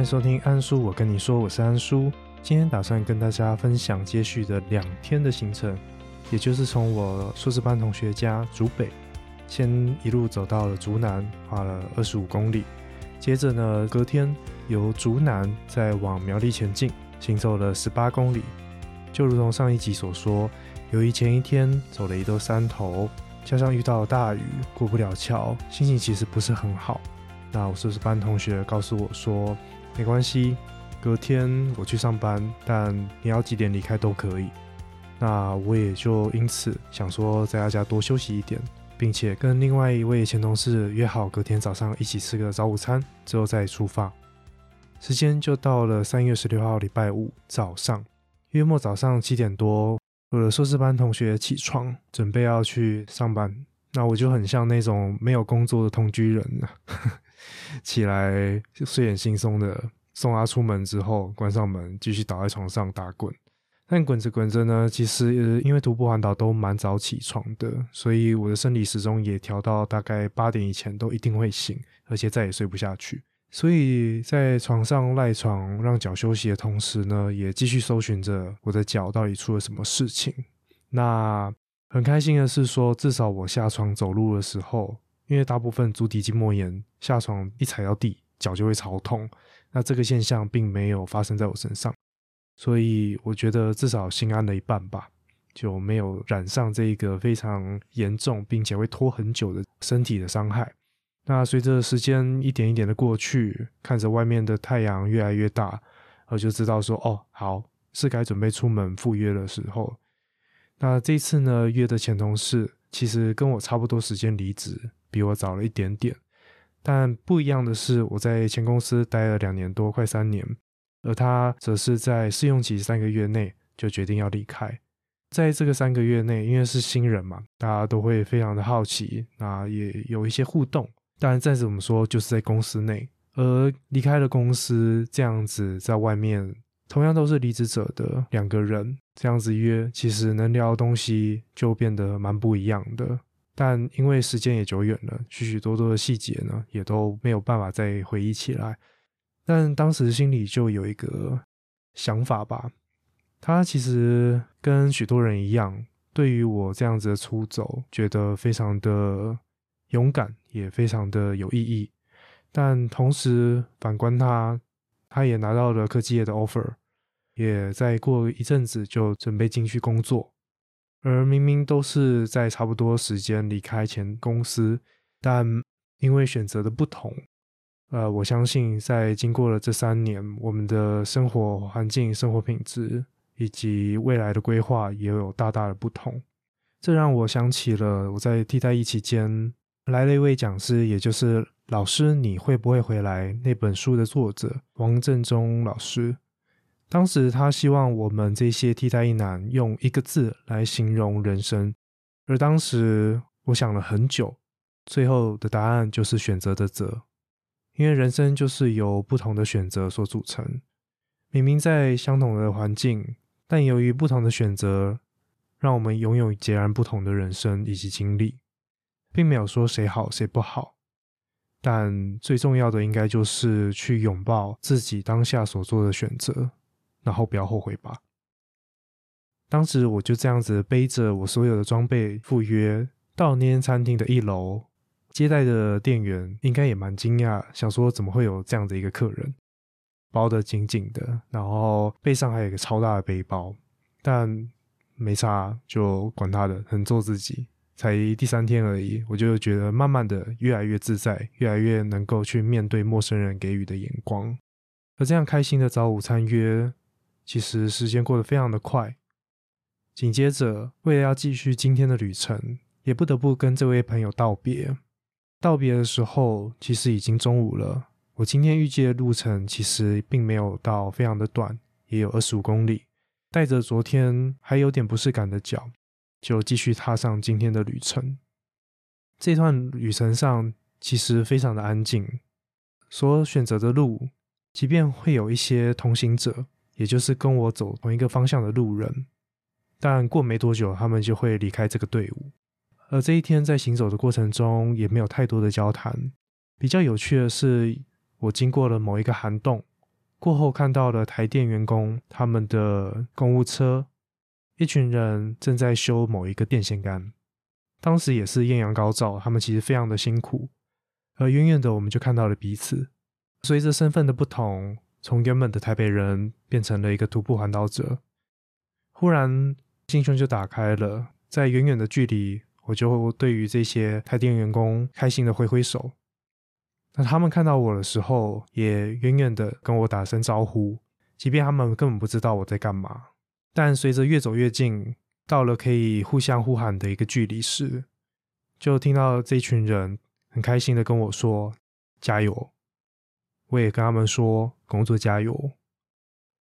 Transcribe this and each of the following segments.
欢迎收听安叔，我跟你说，我是安叔。今天打算跟大家分享接续的两天的行程，也就是从我硕士班同学家竹北，先一路走到了竹南，花了二十五公里。接着呢，隔天由竹南再往苗栗前进，行走了十八公里。就如同上一集所说，由于前一天走了一座山头，加上遇到了大雨，过不了桥，心情其实不是很好。那我硕士班同学告诉我说。没关系，隔天我去上班，但你要几点离开都可以。那我也就因此想说，在家多休息一点，并且跟另外一位前同事约好隔天早上一起吃个早午餐，之后再出发。时间就到了三月十六号礼拜五早上，约莫早上七点多，我的硕士班同学起床，准备要去上班。那我就很像那种没有工作的同居人呢。起来睡眼惺忪的送他出门之后，关上门继续倒在床上打滚。但滚着滚着呢，其实因为徒步环岛都蛮早起床的，所以我的生理时钟也调到大概八点以前都一定会醒，而且再也睡不下去。所以在床上赖床让脚休息的同时呢，也继续搜寻着我的脚到底出了什么事情。那很开心的是说，至少我下床走路的时候。因为大部分足底筋膜炎，下床一踩到地，脚就会超痛。那这个现象并没有发生在我身上，所以我觉得至少心安了一半吧，就没有染上这一个非常严重并且会拖很久的身体的伤害。那随着时间一点一点的过去，看着外面的太阳越来越大，我就知道说，哦，好，是该准备出门赴约的时候。那这次呢，约的前同事其实跟我差不多时间离职。比我早了一点点，但不一样的是，我在前公司待了两年多，快三年，而他则是在试用期三个月内就决定要离开。在这个三个月内，因为是新人嘛，大家都会非常的好奇，那也有一些互动。当然，再怎么说，就是在公司内，而离开了公司，这样子在外面，同样都是离职者的两个人，这样子约，其实能聊的东西就变得蛮不一样的。但因为时间也久远了，许许多多的细节呢，也都没有办法再回忆起来。但当时心里就有一个想法吧，他其实跟许多人一样，对于我这样子的出走，觉得非常的勇敢，也非常的有意义。但同时反观他，他也拿到了科技业的 offer，也在过一阵子就准备进去工作。而明明都是在差不多时间离开前公司，但因为选择的不同，呃，我相信在经过了这三年，我们的生活环境、生活品质以及未来的规划也有大大的不同。这让我想起了我在替代役期间来了一位讲师，也就是老师，你会不会回来？那本书的作者王正中老师。当时他希望我们这些替代一男用一个字来形容人生，而当时我想了很久，最后的答案就是选择的择，因为人生就是由不同的选择所组成。明明在相同的环境，但由于不同的选择，让我们拥有截然不同的人生以及经历，并没有说谁好谁不好，但最重要的应该就是去拥抱自己当下所做的选择。然后不要后悔吧。当时我就这样子背着我所有的装备赴约到那间餐厅的一楼，接待的店员应该也蛮惊讶，想说怎么会有这样的一个客人，包得紧紧的，然后背上还有一个超大的背包，但没差，就管他的，很做自己。才第三天而已，我就觉得慢慢的越来越自在，越来越能够去面对陌生人给予的眼光，而这样开心的早午餐约。其实时间过得非常的快，紧接着为了要继续今天的旅程，也不得不跟这位朋友道别。道别的时候，其实已经中午了。我今天预计的路程其实并没有到非常的短，也有二十五公里。带着昨天还有点不适感的脚，就继续踏上今天的旅程。这段旅程上其实非常的安静，所选择的路，即便会有一些同行者。也就是跟我走同一个方向的路人，但过没多久，他们就会离开这个队伍。而这一天在行走的过程中，也没有太多的交谈。比较有趣的是，我经过了某一个涵洞，过后看到了台电员工他们的公务车，一群人正在修某一个电线杆。当时也是艳阳高照，他们其实非常的辛苦。而远远的我们就看到了彼此。随着身份的不同，从原本的台北人变成了一个徒步环岛者。忽然心胸就打开了，在远远的距离，我就会对于这些台电员工开心的挥挥手。那他们看到我的时候，也远远的跟我打声招呼，即便他们根本不知道我在干嘛。但随着越走越近，到了可以互相呼喊的一个距离时，就听到这群人很开心的跟我说：“加油！”我也跟他们说：“工作加油！”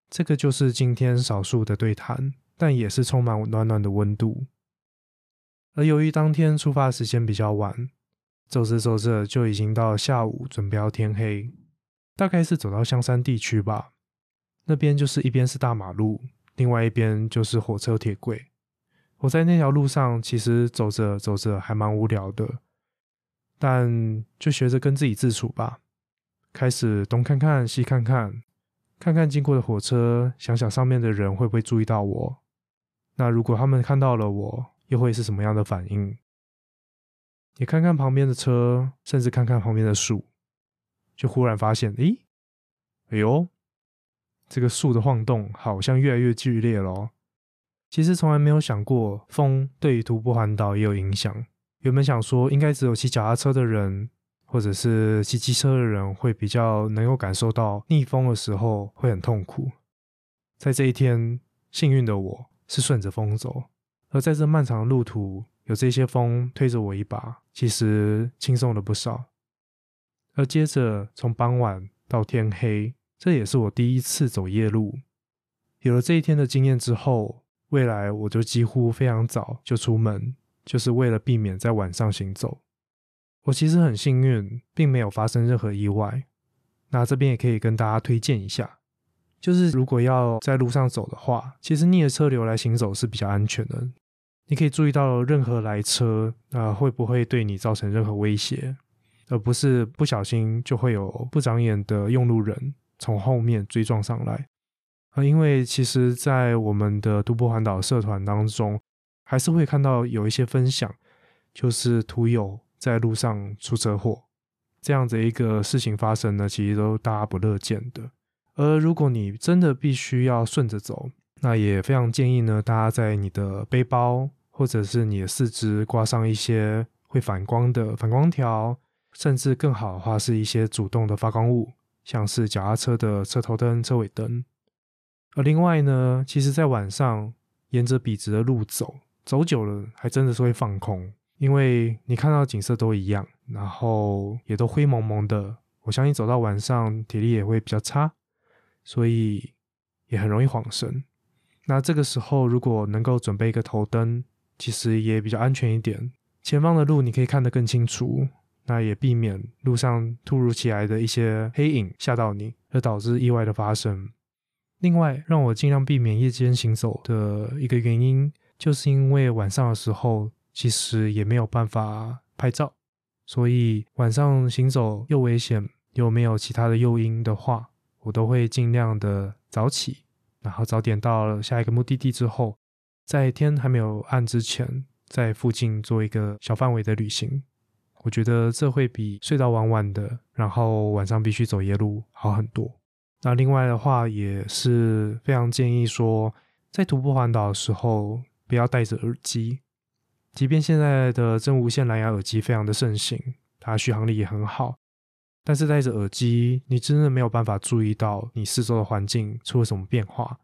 这个就是今天少数的对谈，但也是充满暖暖的温度。而由于当天出发时间比较晚。走着走着就已经到下午，准备要天黑，大概是走到香山地区吧。那边就是一边是大马路，另外一边就是火车铁轨。我在那条路上其实走着走着还蛮无聊的，但就学着跟自己自处吧。开始东看看西看看，看看经过的火车，想想上面的人会不会注意到我。那如果他们看到了我，又会是什么样的反应？你看看旁边的车，甚至看看旁边的树，就忽然发现，咦，哎呦，这个树的晃动好像越来越剧烈了。其实从来没有想过风对于徒步环岛也有影响。原本想说，应该只有骑脚踏车的人，或者是骑机车的人会比较能够感受到逆风的时候会很痛苦。在这一天，幸运的我是顺着风走，而在这漫长的路途。有这些风推着我一把，其实轻松了不少。而接着从傍晚到天黑，这也是我第一次走夜路。有了这一天的经验之后，未来我就几乎非常早就出门，就是为了避免在晚上行走。我其实很幸运，并没有发生任何意外。那这边也可以跟大家推荐一下，就是如果要在路上走的话，其实逆着车流来行走是比较安全的。你可以注意到任何来车啊，会不会对你造成任何威胁，而不是不小心就会有不长眼的用路人从后面追撞上来啊。因为其实，在我们的独步环岛社团当中，还是会看到有一些分享，就是途友在路上出车祸这样子一个事情发生呢，其实都大家不乐见的。而如果你真的必须要顺着走，那也非常建议呢，大家在你的背包。或者是你的四肢挂上一些会反光的反光条，甚至更好的话是一些主动的发光物，像是脚踏车的车头灯、车尾灯。而另外呢，其实在晚上沿着笔直的路走，走久了还真的是会放空，因为你看到景色都一样，然后也都灰蒙蒙的。我相信走到晚上体力也会比较差，所以也很容易晃神。那这个时候如果能够准备一个头灯，其实也比较安全一点，前方的路你可以看得更清楚，那也避免路上突如其来的一些黑影吓到你，而导致意外的发生。另外，让我尽量避免夜间行走的一个原因，就是因为晚上的时候其实也没有办法拍照，所以晚上行走又危险又没有其他的诱因的话，我都会尽量的早起，然后早点到了下一个目的地之后。在天还没有暗之前，在附近做一个小范围的旅行，我觉得这会比睡到晚晚的，然后晚上必须走夜路好很多。那另外的话，也是非常建议说，在徒步环岛的时候，不要戴着耳机。即便现在的真无线蓝牙耳机非常的盛行，它续航力也很好，但是戴着耳机，你真的没有办法注意到你四周的环境出了什么变化。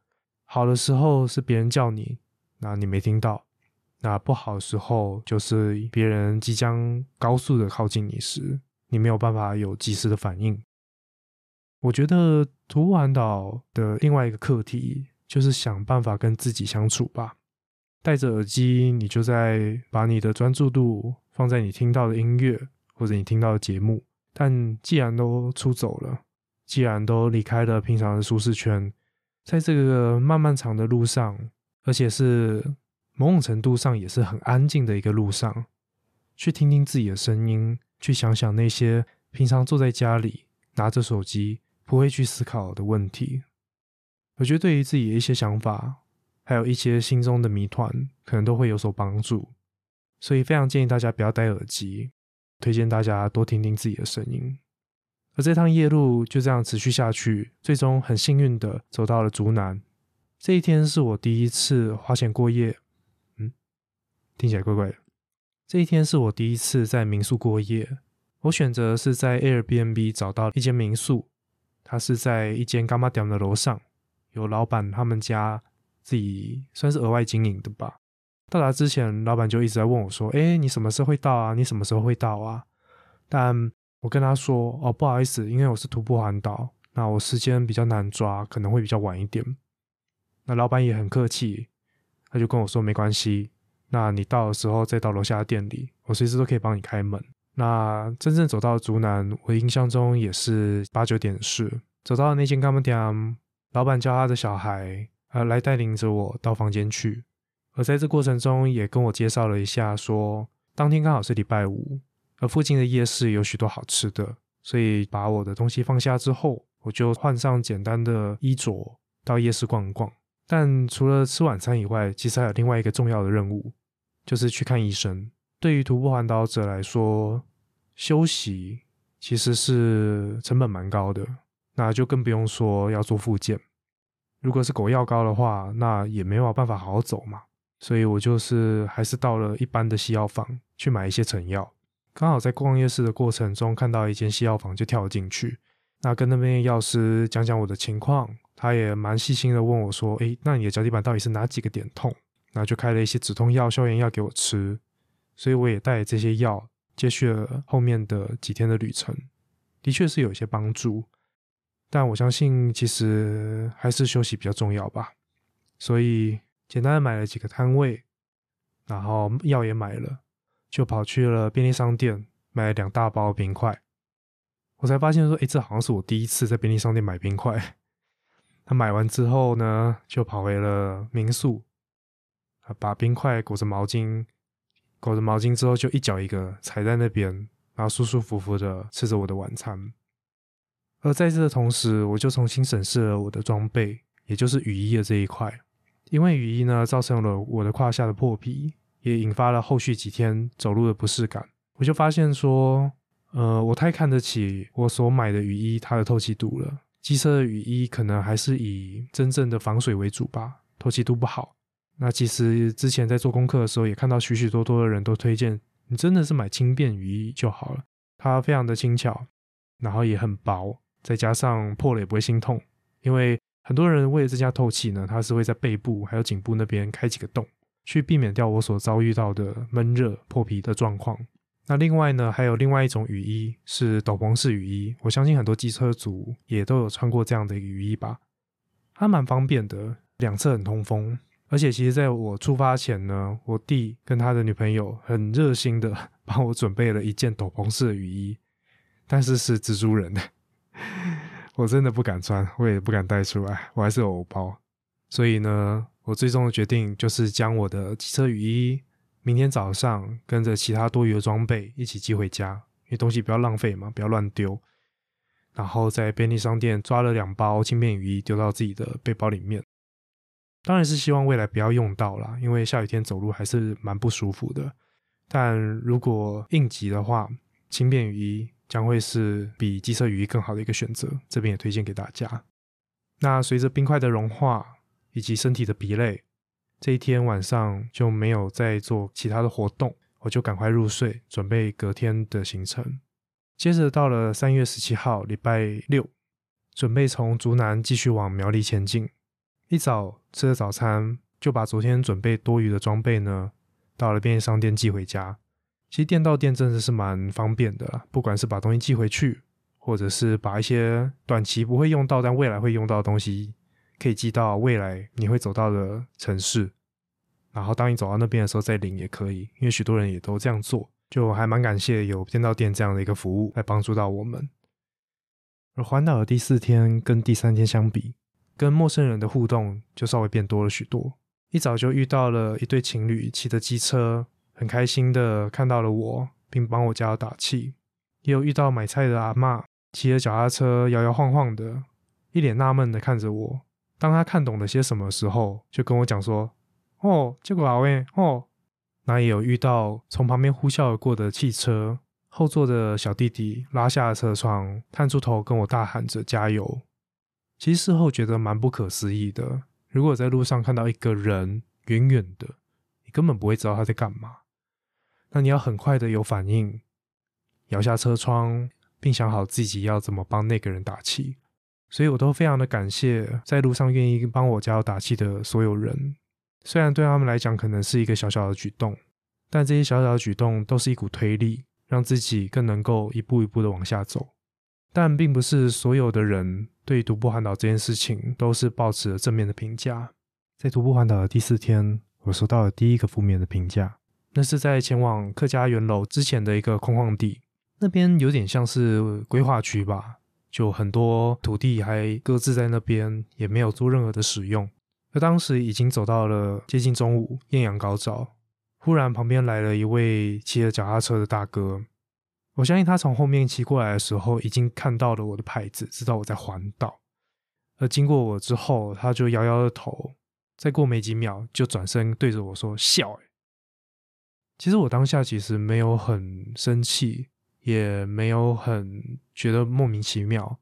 好的时候是别人叫你。那你没听到，那不好的时候就是别人即将高速的靠近你时，你没有办法有及时的反应。我觉得徒步环岛的另外一个课题就是想办法跟自己相处吧。戴着耳机，你就在把你的专注度放在你听到的音乐或者你听到的节目。但既然都出走了，既然都离开了平常的舒适圈，在这个漫漫长的路上。而且是某种程度上也是很安静的一个路上，去听听自己的声音，去想想那些平常坐在家里拿着手机不会去思考的问题。我觉得对于自己的一些想法，还有一些心中的谜团，可能都会有所帮助。所以非常建议大家不要戴耳机，推荐大家多听听自己的声音。而这趟夜路就这样持续下去，最终很幸运的走到了竹南。这一天是我第一次花钱过夜，嗯，听起来怪怪的。这一天是我第一次在民宿过夜，我选择是在 Airbnb 找到一间民宿，它是在一间干妈店的楼上，有老板他们家自己算是额外经营的吧。到达之前，老板就一直在问我说：“哎，你什么时候会到啊？你什么时候会到啊？”但我跟他说：“哦，不好意思，因为我是徒步环岛，那我时间比较难抓，可能会比较晚一点。”那老板也很客气，他就跟我说：“没关系，那你到的时候再到楼下的店里，我随时都可以帮你开门。”那真正走到竹南，我印象中也是八九点事。走到那间干木店，老板叫他的小孩呃来带领着我到房间去，而在这过程中也跟我介绍了一下，说当天刚好是礼拜五。而附近的夜市有许多好吃的，所以把我的东西放下之后，我就换上简单的衣着到夜市逛逛。但除了吃晚餐以外，其实还有另外一个重要的任务，就是去看医生。对于徒步环岛者来说，休息其实是成本蛮高的，那就更不用说要做复健。如果是狗药膏的话，那也没有办法好好走嘛。所以我就是还是到了一般的西药房去买一些成药。刚好在逛夜市的过程中看到一间西药房，就跳了进去。那跟那边药师讲讲我的情况，他也蛮细心的问我说：“诶，那你的脚底板到底是哪几个点痛？”那就开了一些止痛药、消炎药给我吃。所以我也带这些药，接续了后面的几天的旅程。的确是有一些帮助，但我相信其实还是休息比较重要吧。所以简单的买了几个摊位，然后药也买了。就跑去了便利商店买了两大包冰块，我才发现说，哎，这好像是我第一次在便利商店买冰块。他买完之后呢，就跑回了民宿，把冰块裹着毛巾，裹着毛巾之后就一脚一个踩在那边，然后舒舒服服的吃着我的晚餐。而在这的同时，我就重新审视了我的装备，也就是雨衣的这一块，因为雨衣呢，造成了我的胯下的破皮。也引发了后续几天走路的不适感。我就发现说，呃，我太看得起我所买的雨衣它的透气度了。机车的雨衣可能还是以真正的防水为主吧，透气度不好。那其实之前在做功课的时候，也看到许许多多的人都推荐你真的是买轻便雨衣就好了，它非常的轻巧，然后也很薄，再加上破了也不会心痛。因为很多人为了增加透气呢，他是会在背部还有颈部那边开几个洞。去避免掉我所遭遇到的闷热破皮的状况。那另外呢，还有另外一种雨衣是斗篷式雨衣，我相信很多机车族也都有穿过这样的雨衣吧。它蛮方便的，两侧很通风。而且其实在我出发前呢，我弟跟他的女朋友很热心的 帮我准备了一件斗篷式的雨衣，但是是蜘蛛人的，我真的不敢穿，我也不敢带出来，我还是有偶包。所以呢。我最终的决定就是将我的机车雨衣明天早上跟着其他多余的装备一起寄回家，因为东西不要浪费嘛，不要乱丢。然后在便利商店抓了两包轻便雨衣丢到自己的背包里面。当然是希望未来不要用到啦，因为下雨天走路还是蛮不舒服的。但如果应急的话，轻便雨衣将会是比机车雨衣更好的一个选择，这边也推荐给大家。那随着冰块的融化。以及身体的疲累，这一天晚上就没有再做其他的活动，我就赶快入睡，准备隔天的行程。接着到了三月十七号，礼拜六，准备从竹南继续往苗栗前进。一早吃了早餐，就把昨天准备多余的装备呢，到了便利商店寄回家。其实店到店真的是蛮方便的，不管是把东西寄回去，或者是把一些短期不会用到但未来会用到的东西。可以寄到未来你会走到的城市，然后当你走到那边的时候再领也可以，因为许多人也都这样做，就还蛮感谢有店到店这样的一个服务来帮助到我们。而环岛的第四天跟第三天相比，跟陌生人的互动就稍微变多了许多。一早就遇到了一对情侣骑着机车，很开心的看到了我，并帮我加油打气。也有遇到买菜的阿妈，骑着脚踏车摇摇晃晃的，一脸纳闷的看着我。当他看懂了些什么时候，就跟我讲说：“哦，结果阿威哦。”那也有遇到从旁边呼啸而过的汽车，后座的小弟弟拉下了车窗，探出头跟我大喊着加油。其实事后觉得蛮不可思议的。如果在路上看到一个人远远的，你根本不会知道他在干嘛，那你要很快的有反应，摇下车窗，并想好自己要怎么帮那个人打气。所以我都非常的感谢在路上愿意帮我加油打气的所有人。虽然对他们来讲可能是一个小小的举动，但这些小小的举动都是一股推力，让自己更能够一步一步的往下走。但并不是所有的人对徒步环岛这件事情都是抱持了正面的评价。在徒步环岛的第四天，我收到了第一个负面的评价，那是在前往客家园楼之前的一个空旷地，那边有点像是规划区吧，就很多土地还搁置在那边，也没有做任何的使用。而当时已经走到了接近中午，艳阳高照，忽然旁边来了一位骑着脚踏车的大哥。我相信他从后面骑过来的时候，已经看到了我的牌子，知道我在环岛。而经过我之后，他就摇摇头，再过没几秒就转身对着我说：“笑。”其实我当下其实没有很生气，也没有很觉得莫名其妙，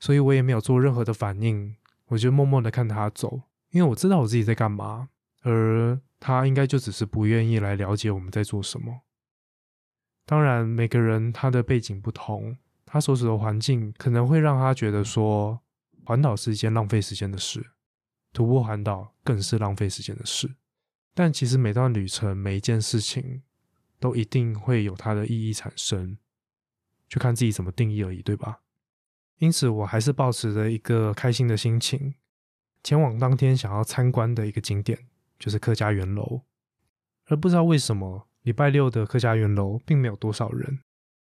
所以我也没有做任何的反应，我就默默的看他走。因为我知道我自己在干嘛，而他应该就只是不愿意来了解我们在做什么。当然，每个人他的背景不同，他所处的环境可能会让他觉得说，环岛是一件浪费时间的事，徒步环岛更是浪费时间的事。但其实每段旅程、每一件事情，都一定会有它的意义产生，就看自己怎么定义而已，对吧？因此，我还是保持着一个开心的心情。前往当天想要参观的一个景点，就是客家园楼，而不知道为什么礼拜六的客家园楼并没有多少人。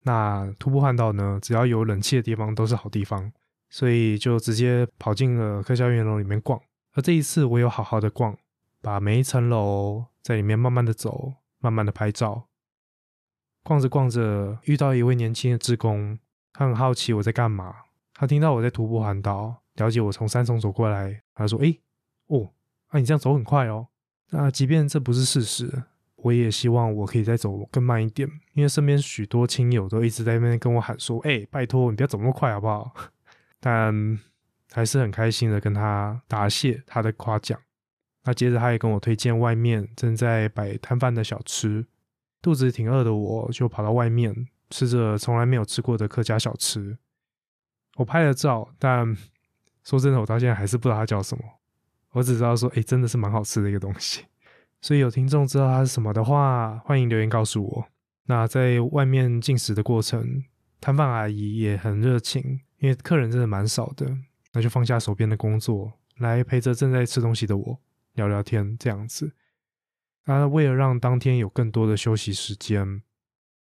那徒步环岛呢，只要有冷气的地方都是好地方，所以就直接跑进了客家园楼里面逛。而这一次我有好好的逛，把每一层楼在里面慢慢的走，慢慢的拍照。逛着逛着，遇到一位年轻的职工，他很好奇我在干嘛，他听到我在徒步环岛。了解我从三重走过来，他说：“哎，哦，啊，你这样走很快哦。那即便这不是事实，我也希望我可以再走更慢一点，因为身边许多亲友都一直在那边跟我喊说：‘哎，拜托你不要走那么快好不好？’ 但还是很开心的跟他答谢他的夸奖。那接着他也跟我推荐外面正在摆摊贩的小吃，肚子挺饿的，我就跑到外面吃着从来没有吃过的客家小吃。我拍了照，但……说真的，我到现在还是不知道它叫什么。我只知道说，哎，真的是蛮好吃的一个东西。所以有听众知道它是什么的话，欢迎留言告诉我。那在外面进食的过程，摊贩阿姨也很热情，因为客人真的蛮少的，那就放下手边的工作，来陪着正在吃东西的我聊聊天，这样子。那为了让当天有更多的休息时间，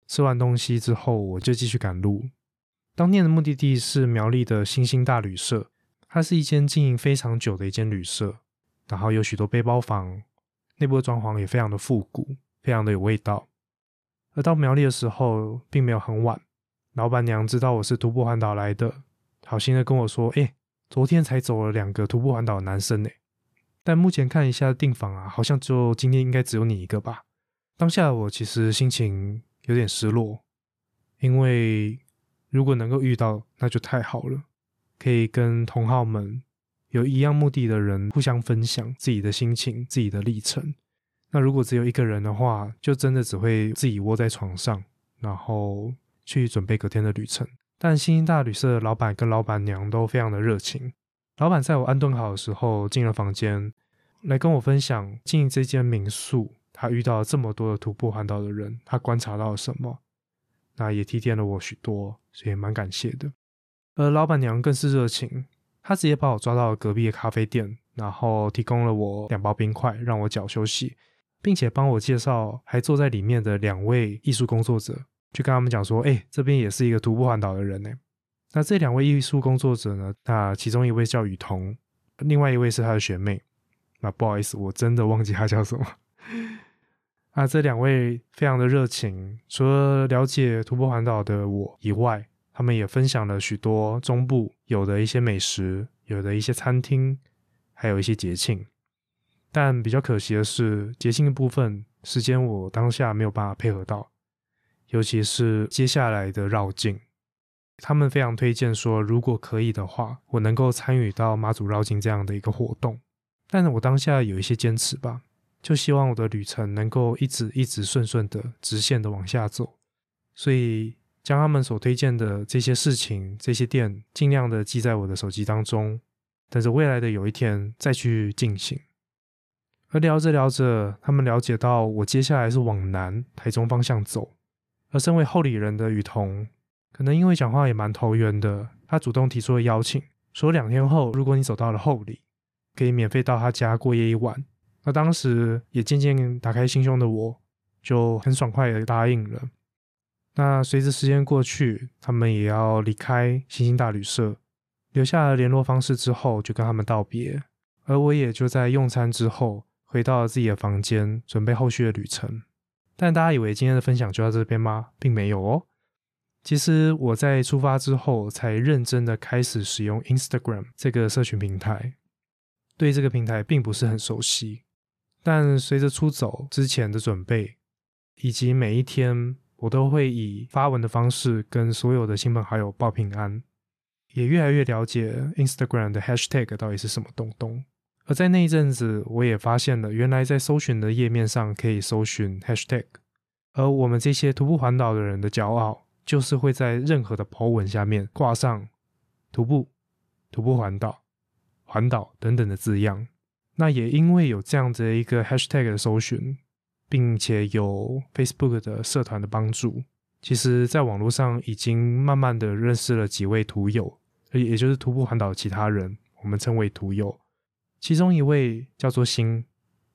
吃完东西之后，我就继续赶路。当天的目的地是苗栗的星星大旅社。它是一间经营非常久的一间旅社，然后有许多背包房，内部的装潢也非常的复古，非常的有味道。而到苗栗的时候，并没有很晚，老板娘知道我是徒步环岛来的，好心的跟我说：“哎，昨天才走了两个徒步环岛的男生呢，但目前看一下订房啊，好像就今天应该只有你一个吧。”当下我其实心情有点失落，因为如果能够遇到，那就太好了。可以跟同好们有一样目的的人互相分享自己的心情、自己的历程。那如果只有一个人的话，就真的只会自己窝在床上，然后去准备隔天的旅程。但星星大旅社的老板跟老板娘都非常的热情。老板在我安顿好的时候进了房间，来跟我分享经营这间民宿，他遇到了这么多的徒步环岛的人，他观察到了什么？那也提点了我许多，所以蛮感谢的。而老板娘更是热情，她直接把我抓到了隔壁的咖啡店，然后提供了我两包冰块让我脚休息，并且帮我介绍还坐在里面的两位艺术工作者，就跟他们讲说：“哎，这边也是一个徒步环岛的人呢。”那这两位艺术工作者呢？那其中一位叫雨桐，另外一位是他的学妹。那不好意思，我真的忘记他叫什么。啊，这两位非常的热情，除了了解徒步环岛的我以外。他们也分享了许多中部有的一些美食，有的一些餐厅，还有一些节庆。但比较可惜的是，节庆的部分时间我当下没有办法配合到，尤其是接下来的绕境。他们非常推荐说，如果可以的话，我能够参与到妈祖绕境这样的一个活动。但是我当下有一些坚持吧，就希望我的旅程能够一直一直顺顺的直线的往下走。所以将他们所推荐的这些事情、这些店，尽量的记在我的手机当中，等着未来的有一天再去进行。而聊着聊着，他们了解到我接下来是往南台中方向走，而身为后里人的雨桐。可能因为讲话也蛮投缘的，他主动提出了邀请，说两天后如果你走到了后里，可以免费到他家过夜一晚。那当时也渐渐打开心胸的我，就很爽快的答应了。那随着时间过去，他们也要离开星星大旅社，留下了联络方式之后，就跟他们道别。而我也就在用餐之后，回到了自己的房间，准备后续的旅程。但大家以为今天的分享就到这边吗？并没有哦。其实我在出发之后，才认真的开始使用 Instagram 这个社群平台，对这个平台并不是很熟悉。但随着出走之前的准备，以及每一天，我都会以发文的方式跟所有的亲朋好友报平安，也越来越了解 Instagram 的 Hashtag 到底是什么东东。而在那一阵子，我也发现了，原来在搜寻的页面上可以搜寻 Hashtag，而我们这些徒步环岛的人的骄傲。就是会在任何的 po 文下面挂上徒步、徒步环岛、环岛等等的字样。那也因为有这样子的一个 hashtag 的搜寻，并且有 Facebook 的社团的帮助，其实在网络上已经慢慢的认识了几位徒友，也就是徒步环岛的其他人，我们称为徒友。其中一位叫做星，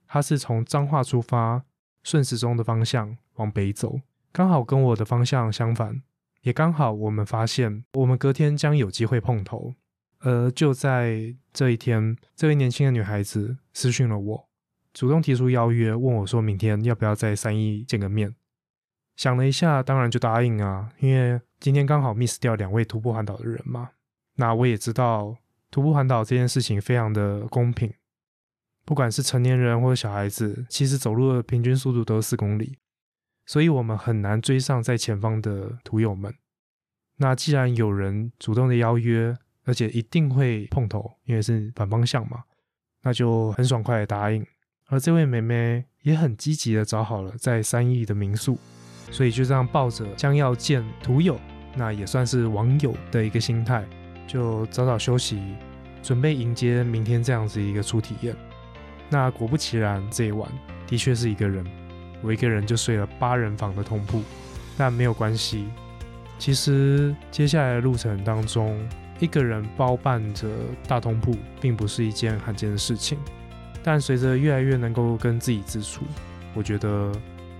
他是从彰化出发，顺时钟的方向往北走。刚好跟我的方向相反，也刚好我们发现我们隔天将有机会碰头。而就在这一天，这位年轻的女孩子私讯了我，主动提出邀约，问我说明天要不要在三一见个面。想了一下，当然就答应啊，因为今天刚好 miss 掉两位徒步环岛的人嘛。那我也知道徒步环岛这件事情非常的公平，不管是成年人或者小孩子，其实走路的平均速度都是四公里。所以我们很难追上在前方的徒友们。那既然有人主动的邀约，而且一定会碰头，因为是反方向嘛，那就很爽快的答应。而这位妹妹也很积极的找好了在三义的民宿，所以就这样抱着将要见徒友，那也算是网友的一个心态，就早早休息，准备迎接明天这样子一个初体验。那果不其然，这一晚的确是一个人。我一个人就睡了八人房的通铺，但没有关系。其实接下来的路程当中，一个人包办着大通铺，并不是一件罕见的事情。但随着越来越能够跟自己自处，我觉得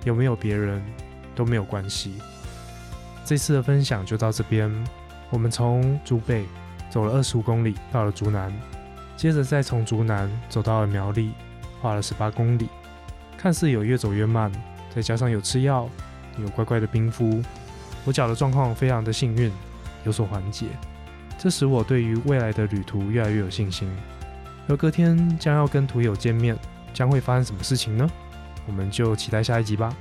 有没有别人都没有关系。这次的分享就到这边。我们从竹北走了二十五公里，到了竹南，接着再从竹南走到了苗栗，花了十八公里。看似有越走越慢，再加上有吃药，有乖乖的冰敷，我脚的状况非常的幸运，有所缓解。这使我对于未来的旅途越来越有信心。而隔天将要跟徒友见面，将会发生什么事情呢？我们就期待下一集吧。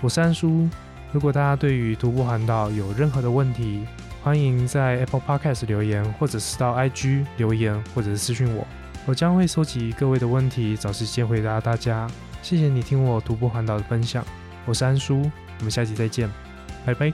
我是安叔，如果大家对于徒步环岛有任何的问题，欢迎在 Apple Podcast 留言，或者是到 IG 留言，或者是私讯我，我将会收集各位的问题，找时间回答大家。谢谢你听我徒步环岛的分享，我是安叔，我们下期再见，拜拜。